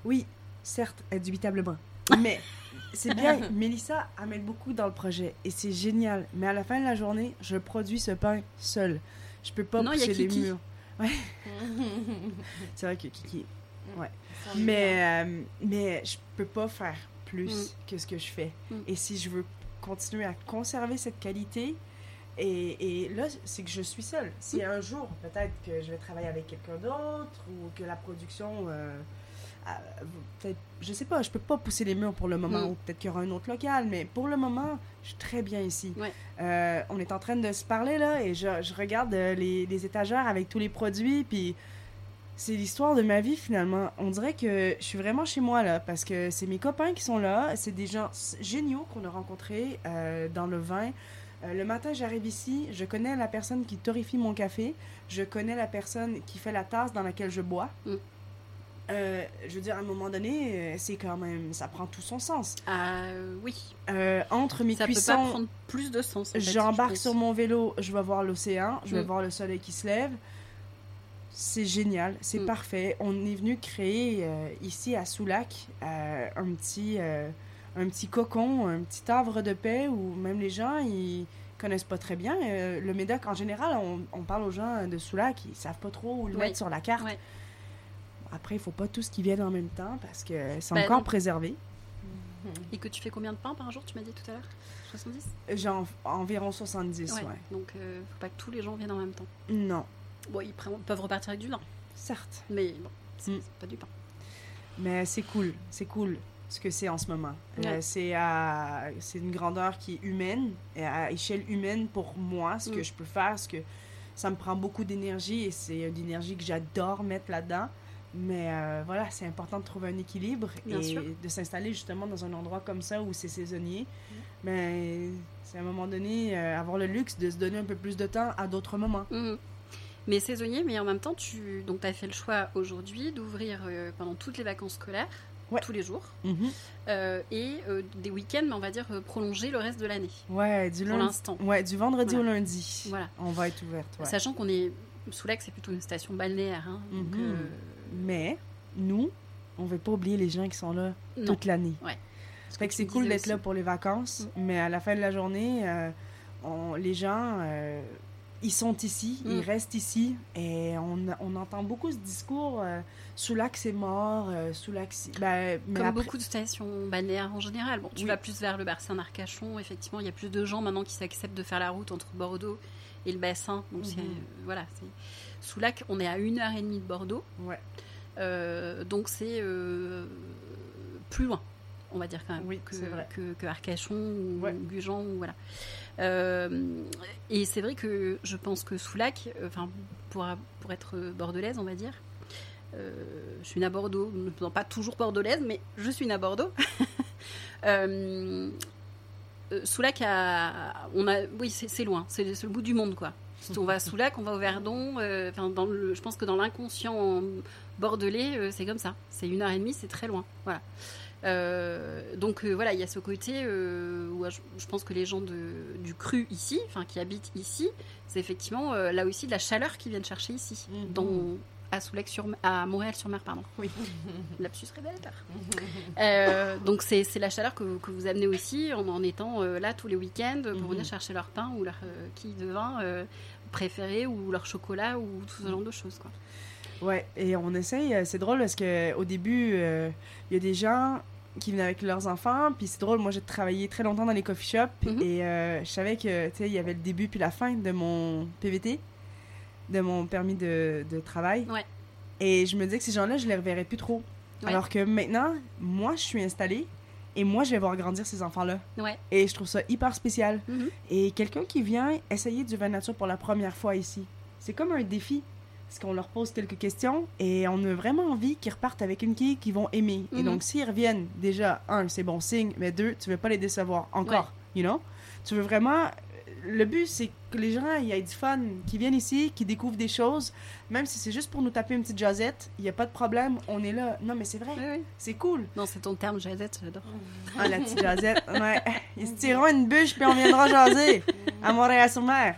Oui, certes, indubitablement. Mais c'est bien, Mélissa amène beaucoup dans le projet et c'est génial. Mais à la fin de la journée, je produis ce pain seul. Je peux pas Non, il y a pousser les Kiki. murs. C'est vrai que Kiki. Ouais. Mais, euh, mais je peux pas faire plus Mm. que ce que je fais. Mm. Et si je veux continuer à conserver cette qualité, et, et là, c'est que je suis seule. Si Mm. un jour, peut-être que je vais travailler avec quelqu'un d'autre, ou que la production... euh, peut-être, je sais pas, je peux pas pousser les murs pour le moment, Mm. ou peut-être qu'il y aura un autre local, mais pour le moment, je suis très bien ici. Ouais. Euh, on est en train de se parler là, et je, je regarde euh, les, les étagères avec tous les produits, puis c'est l'histoire de ma vie finalement. On dirait que je suis vraiment chez moi là, parce que c'est mes copains qui sont là, c'est des gens géniaux qu'on a rencontrés euh, dans le vin. Euh, le matin, j'arrive ici, je connais la personne qui torréfie mon café, je connais la personne qui fait la tasse dans laquelle je bois. Mm. Euh, je veux dire, à un moment donné, c'est quand même, ça prend tout son sens. Ah oui, Euh, entre mes ça peut pas cuissons, prendre plus de sens. en fait, je J'embarque sur mon vélo, je vais voir l'océan, je vais Mm. voir le soleil qui se lève. C'est génial, c'est Mm. parfait. On est venu créer euh, ici à Soulac euh, un petit euh, un petit cocon, un petit havre de paix où même les gens ils connaissent pas très bien le Médoc en général. On, on parle aux gens de Soulac, ils savent pas trop où le Oui. mettre sur la carte. Après, il faut pas tous qui viennent en même temps parce que c'est Bah, encore non. préservé. Et que tu fais combien de pains par jour, tu m'as dit tout à l'heure? 70 J'ai en- environ 70, Ouais. ouais. Donc euh, faut pas que tous les gens viennent en même temps. Non, Bon, ils peuvent repartir avec du vin, certes. mais bon, c'est Mm. pas du pain. Mais c'est cool, c'est cool ce que c'est en ce moment. Euh, c'est à- c'est une grandeur qui est humaine, à échelle humaine pour moi, ce que Mm. je peux faire, ce que ça me prend beaucoup d'énergie et c'est une énergie que j'adore mettre là-dedans. Mais euh, voilà, c'est important de trouver un équilibre Bien et sûr. de s'installer justement dans un endroit comme ça où c'est saisonnier. Mais c'est à un moment donné euh, avoir le luxe de se donner un peu plus de temps à d'autres moments. Mhm. Mais saisonnier, mais en même temps, tu donc as fait le choix aujourd'hui d'ouvrir euh, pendant toutes les vacances scolaires, Ouais. tous les jours, Mhm. euh, et euh, des week-ends, mais on va dire prolonger le reste de l'année, Ouais, du pour lundi. l'instant. Ouais, du vendredi Voilà. au lundi. Voilà. On va être ouverte. ouais. Sachant qu'on est sous lac, c'est plutôt une station balnéaire. hein, donc, Mhm. Mais nous, on veut pas oublier les gens qui sont là non. toute l'année. Ouais. Ce Fait que c'est cool d'être là pour les vacances, Mm. mais à la fin de la journée, on- les gens, ils sont ici, Mm. ils restent ici, et on, on entend beaucoup ce discours euh, sous lac c'est mort, euh, sous lac c'est. Ben, Comme après- beaucoup de stations balnéaires en général. Bon, tu Oui. vas plus vers le bassin d'Arcachon. Effectivement, il y a plus de gens maintenant qui s'acceptent de faire la route entre Bordeaux et le bassin. Donc, c'est, Mhm. euh, voilà. c'est- Sous lac, on est à une heure et demie de Bordeaux. Ouais. donc c'est plus loin, on va dire quand même, Oui, que, que, que Arcachon ou Ouais. Gujan. Ou voilà. Euh, et c'est vrai que je pense que Soulac, euh, enfin pour, pour être bordelaise, on va dire, euh, je suis née à Bordeaux, non, pas toujours bordelaise, mais je suis née à Bordeaux. euh, euh, Soulac, on a, oui, c'est loin, c'est le bout du monde, quoi. On va à Soulac, on va au Verdon. euh, je pense que dans l'inconscient bordelais, euh, c'est comme ça. C'est une heure et demie, c'est très loin. Voilà. Euh, donc euh, voilà, il y a ce côté euh, où je, pense que les gens de, du cru ici, enfin qui habitent ici, c'est effectivement là aussi de la chaleur qu'ils viennent chercher ici, Mhm. dans, à, sur, à Montréal-sur-Mer, pardon. Oui. Lapsus révélateur. Euh, donc c'est la chaleur que, que vous amenez aussi en, en étant euh, là tous les week-ends pour Mhm. venir chercher leur pain ou leur euh, quille de vin euh, préféré ou leur chocolat ou tout ce genre de choses. Quoi. Ouais, et on essaye, euh, c'est drôle parce que au début, euh, il y a des gens qui venaient avec leurs enfants, puis c'est drôle, moi j'ai travaillé très longtemps dans les coffee shops, Mhm. et euh, je savais que, tu sais, il y avait le début puis la fin de mon PVT, de mon permis de, de travail. Ouais. Et je me disais que ces gens-là, je les reverrais plus trop. Ouais. Alors que maintenant, moi, je suis installée, et moi, je vais voir grandir ces enfants-là. Ouais. Et je trouve ça hyper spécial. Mhm. Et quelqu'un qui vient essayer du vin nature pour la première fois ici, c'est comme un défi. Parce qu'on leur pose quelques questions et on a vraiment envie qu'ils repartent avec une quille qu'ils vont aimer. Et Mhm. donc, s'ils reviennent, déjà, un, c'est bon signe, mais deux, tu veux pas les décevoir encore. You know? Tu veux vraiment. Le but, c'est que les gens y aient du fun, qu'ils viennent ici, qu'ils découvrent des choses. Même si c'est juste pour nous taper une petite jasette, il n'y a pas de problème, on est là. Non, mais c'est vrai, Ouais, ouais. c'est cool. Non, c'est ton terme, Jazette, j'adore. Ah, la petite jasette, ouais. Ils se tireront une bûche puis on viendra jaser à Montréal-sur-Mer.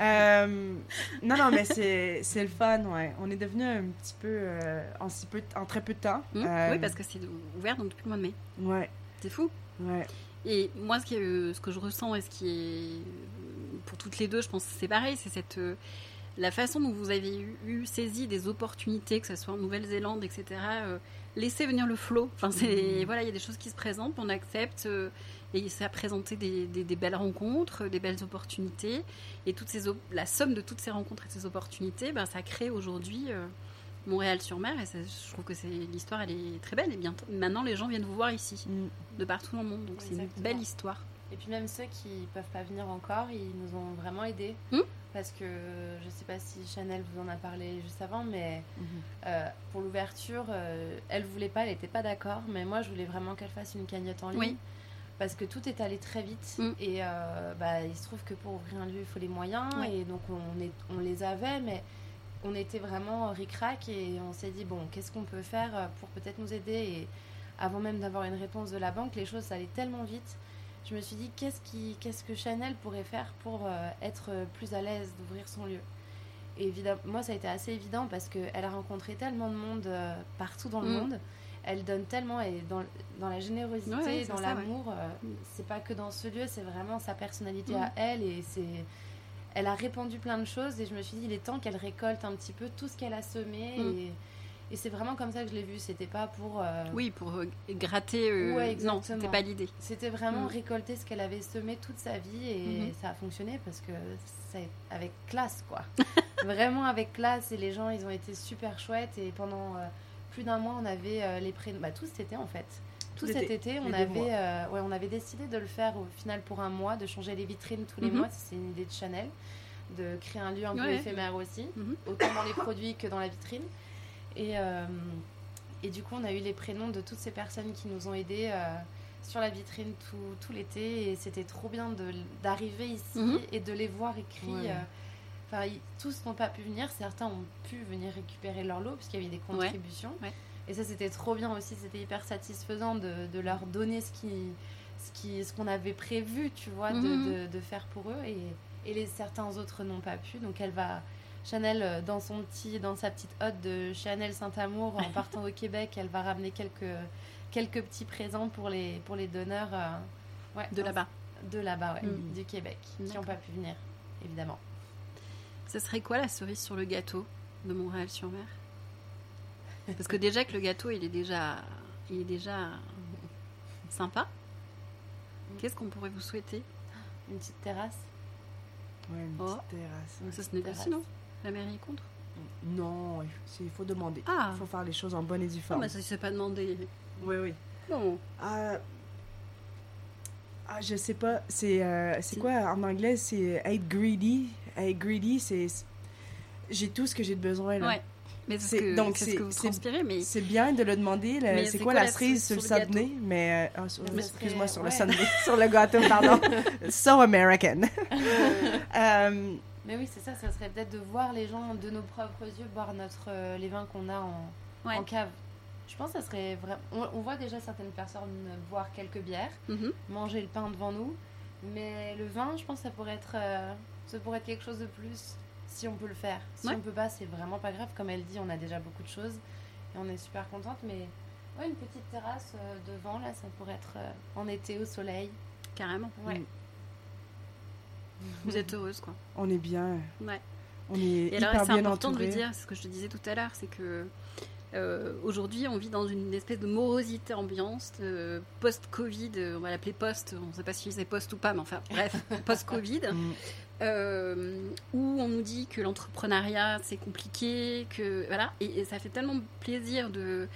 Euh, non, non, mais c'est le fun, ouais. On est devenu un petit peu euh, en, si peu, en très peu de temps. Hum, Euh, Oui, parce que c'est ouvert donc depuis le mois de mai. Ouais, C'est fou. ouais. Et moi, ce, qui est, ce que je ressens et ce qui est pour toutes les deux, je pense que c'est pareil, c'est cette la façon dont vous avez eu, eu saisi des opportunités, que ce soit en Nouvelle-Zélande, etc. euh, laissez venir le flot. Enfin, c'est Mhm. voilà, il y a des choses qui se présentent, on accepte. euh, et ça a présenté des, des- des belles rencontres, des belles opportunités. Et toutes ces op- la somme de toutes ces rencontres et de ces opportunités, ben, ça crée aujourd'hui euh, Montréal-sur-Mer. Et ça- je trouve que c'est l'histoire, elle est très belle. Et bientôt, maintenant, les gens viennent vous voir ici Mm. de partout dans le monde. Donc c'est une belle histoire. Et puis même ceux qui peuvent pas venir encore, ils nous ont vraiment aidés. Hmm. Parce que je sais pas si Chanel vous en a parlé juste avant, mais Mhm. euh, pour l'ouverture, euh, elle voulait pas, elle était pas d'accord, mais moi je voulais vraiment qu'elle fasse une cagnotte en ligne. Oui. Parce que tout est allé très vite Hmm. et euh, bah, il se trouve que pour ouvrir un lieu, il faut les moyens Oui. et donc on, est, on les avait, mais on était vraiment ric-rac et on s'est dit bon, qu'est-ce qu'on peut faire euh, pour peut-être nous aider? Et avant même d'avoir une réponse de la banque, les choses ça allait tellement vite. Je me suis dit qu'est-ce qui, qu'est-ce que Chanel pourrait faire pour euh, être plus à l'aise d'ouvrir son lieu? Et évidemment, moi ça a été assez évident parce qu'elle a rencontré tellement de monde euh, partout dans le Mm. monde. Elle donne tellement et dans, dans la générosité, Ouais, ouais, dans l'amour, euh, Mm. c'est pas que dans ce lieu, c'est vraiment sa personnalité Mm. à elle et c'est elle a répandu plein de choses et je me suis dit il est temps qu'elle récolte un petit peu tout ce qu'elle a semé et, et c'est vraiment comme ça que je l'ai vu c'était pas pour euh, Oui, pour euh, gratter. euh, Ouais, non, c'était pas l'idée. c'était vraiment Mm. récolter ce qu'elle avait semé toute sa vie et Mhm. ça a fonctionné parce que c'est avec classe quoi vraiment avec classe et les gens ils ont été super chouettes et pendant euh, plus d'un mois on avait les prénoms bah tout cet été en fait tout Tout cet été on avait ouais on avait décidé de le faire au final pour un mois de changer les vitrines tous les Mhm. mois c'est une idée de Chanel de créer un lieu un peu Ouais. éphémère aussi Mhm. autant dans les produits que dans la vitrine et euh, et du coup on a eu les prénoms de toutes ces personnes qui nous ont aidés euh, sur la vitrine tout, tout l'été et c'était trop bien d'arriver ici Mhm. et de les voir écrits. Ouais. euh, Enfin, tous n'ont pas pu venir, certains ont pu venir récupérer leur lot puisqu'il y avait des contributions. ouais. Et ça, c'était trop bien aussi, c'était hyper satisfaisant de, de leur donner ce qui ce qui ce qu'on avait prévu, tu vois, de, Mhm. de- de faire pour eux. Et, et les certains autres n'ont pas pu. Donc elle va Chanel euh, dans son petit dans sa petite hotte de Chanel Saint-Amour en partant au Québec, elle va ramener quelques quelques petits présents pour les pour les donneurs euh, ouais, De là-bas. de là-bas, ouais, Mhm. du Québec, qui n'ont pas pu venir, évidemment. Ce serait quoi la cerise sur le gâteau de Montréal-sur-Mer Parce que déjà que le gâteau, il est déjà, il est déjà sympa. Qu'est-ce qu'on pourrait vous souhaiter? Une petite terrasse. Ouais, une Oh. petite terrasse. Ça se négocie, terrasse. non La mairie est contre Non, il faut demander. Ah. Il faut faire les choses en bonne et due Non, forme. mais ça, c'est pas demandé. Oui, oui. Non. Ah, ah, je sais pas. C'est euh, c'est quoi en anglais? C'est être greedy. Être greedy, c'est. J'ai tout ce que j'ai de besoin. Là. Ouais. Mais c'est ce donc c'est ce mais bien de le demander. C'est quoi, quoi la cerise sur le sundae Mais euh, ah, excuse-moi sur ouais. le sundae, sur le gâteau, pardon. so American. Euh, Mais oui, c'est ça, ça serait peut-être de voir les gens de nos propres yeux boire notre, euh, les vins qu'on a en, Ouais. en cave. Je pense que ça serait vraiment. On, on voit déjà certaines personnes boire quelques bières, Mhm. manger le pain devant nous, mais le vin, je pense que ça pourrait être, euh, ça pourrait être quelque chose de plus si on peut le faire. Si Ouais. on peut pas, c'est vraiment pas grave. Comme elle dit, on a déjà beaucoup de choses et on est super contente, mais ouais, une petite terrasse euh, devant là, ça pourrait être euh, en été au soleil. carrément. Ouais. Vous êtes heureuse, quoi. on est bien. Ouais. On est Et alors, c'est important entouré. de le dire, c'est ce que je te disais tout à l'heure, c'est que euh, aujourd'hui, on vit dans une espèce de morosité ambiance, euh, post-Covid, euh, on va l'appeler post, on ne sait pas si c'est post ou pas, mais enfin, bref, post-Covid, Mm. euh, où on nous dit que l'entrepreneuriat c'est compliqué, que voilà, et, et ça fait tellement plaisir de.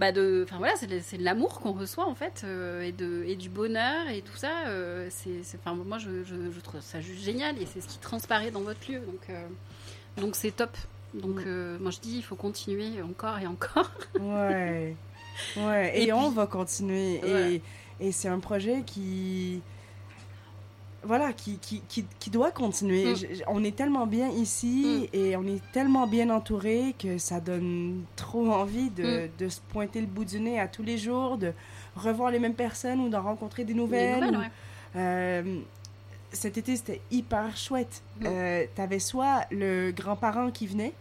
Bah de, enfin voilà, c'est de, de l'amour qu'on reçoit en fait, euh, et, de, et du bonheur et tout ça. euh, c'est, enfin moi je, je, je trouve ça juste génial et c'est ce qui transparaît dans votre lieu, donc euh, donc c'est top. Donc Mm. moi je dis il faut continuer encore et encore. Ouais. Ouais. Et, Et on va continuer. Ouais. Et, et c'est un projet qui. Voilà, qui, qui, qui, qui doit continuer. Mm. Je- on est tellement bien ici et on est tellement bien entouré que ça donne trop envie de, Mm. de se pointer le bout du nez à tous les jours, de revoir les mêmes personnes ou d'en rencontrer des Les nouvelles. nouvelles, ou- ouais. Euh, cet été, c'était hyper chouette. Mm. Euh, t'avais soit le grand-parent qui venait,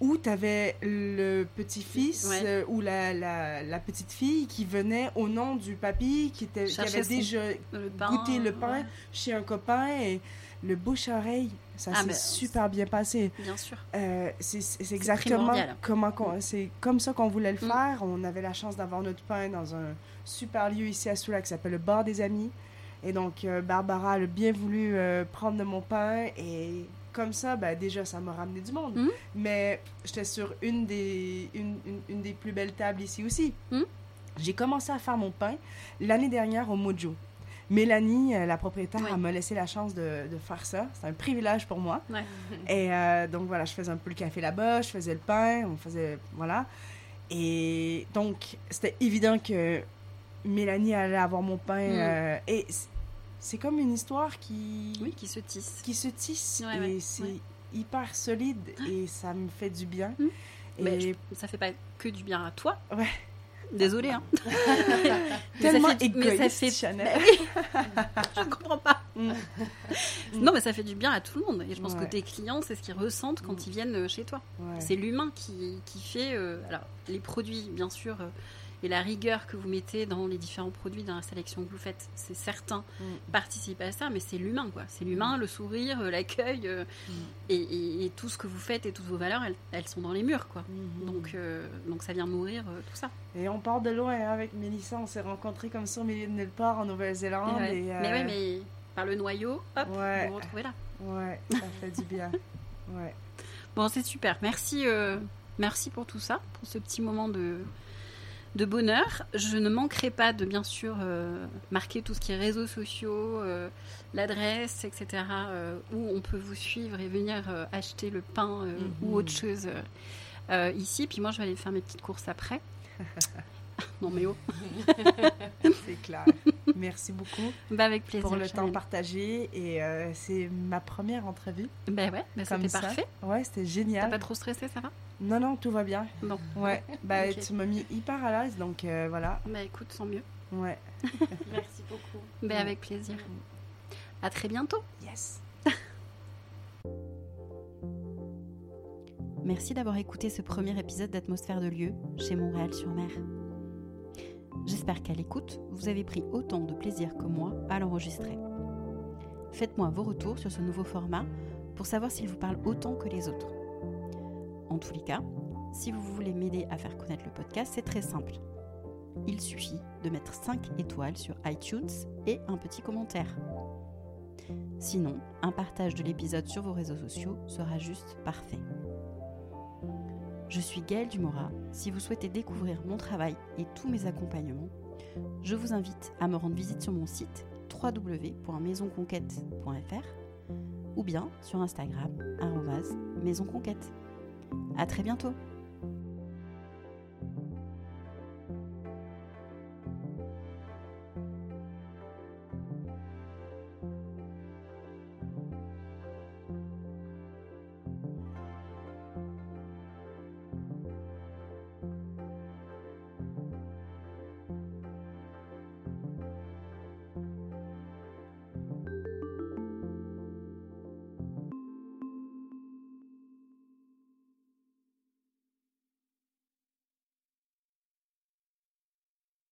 Mm. ou t'avais le petit-fils Ouais. euh, ou la, la, la petite-fille qui venait au nom du papy, qui, était, qui avait déjà Le pain, goûté le pain ouais, chez un copain et le bouche-oreille, ça Ah, s'est ben, super bien passé. bien sûr. Euh, c'est exactement comment c'est comme ça qu'on voulait le Mm. faire. On avait la chance d'avoir notre pain dans un super lieu ici à Soula qui s'appelle le Bar des Amis. Et donc euh, Barbara a bien voulu euh, prendre de mon pain et comme ça, ben, déjà ça m'a ramené du monde. Mm. Mais j'étais sur une des une, une- une des plus belles tables ici aussi. Mm. J'ai commencé à faire mon pain l'année dernière au Mojo. Mélanie, euh, la propriétaire, elle m'a laissé la chance de, de faire ça. C'est un privilège pour moi. Ouais. Et euh, donc voilà, je faisais un peu le café là-bas, je faisais le pain, on faisait. Voilà. Et donc, c'était évident que Mélanie allait avoir mon pain. Mm. euh, et c'est comme une histoire qui, Oui, qui se tisse. qui se tisse. Ouais, et ouais, c'est ouais. hyper solide et ça me fait du bien. Mm. Et Mais je- ça fait pas que du bien à toi. Ouais. Désolée, hein. Mais ça tellement fait mais ça fait- Chanel. je comprends pas. Mm. Non, mais ça fait du bien à tout le monde. Et je pense Ouais. que tes clients, c'est ce qu'ils ressentent quand Mm. ils viennent euh, chez toi. Ouais. C'est l'humain qui, qui fait. euh, alors, les produits, bien sûr, euh, et la rigueur que vous mettez dans les différents produits, dans la sélection que vous faites, c'est certain, Mm. participe à ça, mais c'est l'humain, quoi. C'est l'humain, le sourire, euh, l'accueil, euh, Mm. et, et- et tout ce que vous faites et toutes vos valeurs, elles, elles sont dans les murs, quoi. Mhm. Donc, euh, donc ça vient nourrir euh, tout ça. Et on part de loin hein, avec Mélissa. On s'est rencontrés comme ça au milieu de nulle part en Nouvelle-Zélande. Ouais. Mais ouais, mais par le noyau, hop, Ouais. vous vous retrouvez là. Ouais, ça fait du bien. Ouais. Bon, c'est super. Merci, merci pour tout ça, pour ce petit moment de, de bonheur. Je ne manquerai pas de bien sûr euh, marquer tout ce qui est réseaux sociaux, euh, l'adresse, etc., euh, où on peut vous suivre et venir acheter le pain euh, Mhm. ou autre chose ici. Puis moi, je vais aller faire mes petites courses après. non, mais oh, C'est clair. Merci beaucoup bah, avec plaisir. pour le Chanel. temps partagé. Et euh, c'est ma première entrevue. Bah ouais, comme c'était ça. parfait. Ouais, c'était T'as génial. pas trop stressé, ça va? Non, non, tout va bien. Bon. Ouais. Bah, Ok. tu m'as mis hyper à l'aise. Donc euh, voilà. Bah écoute, sans mieux. Ouais. Merci beaucoup. Ouais. avec plaisir. À très bientôt. Yes. Merci d'avoir écouté ce premier épisode d'Atmosphère de lieu chez Montréal-sur-Mer. J'espère qu'à l'écoute, vous avez pris autant de plaisir que moi à l'enregistrer. Faites-moi vos retours sur ce nouveau format pour savoir s'il vous parle autant que les autres. En tous les cas, si vous voulez m'aider à faire connaître le podcast, c'est très simple. Il suffit de mettre 5 étoiles sur iTunes et un petit commentaire. Sinon, un partage de l'épisode sur vos réseaux sociaux sera juste parfait. Je suis Gaëlle Dumora. Si vous souhaitez découvrir mon travail et tous mes accompagnements, je vous invite à me rendre visite sur mon site www.maisonconquête.fr ou bien sur Instagram, maisonconquête. À très bientôt!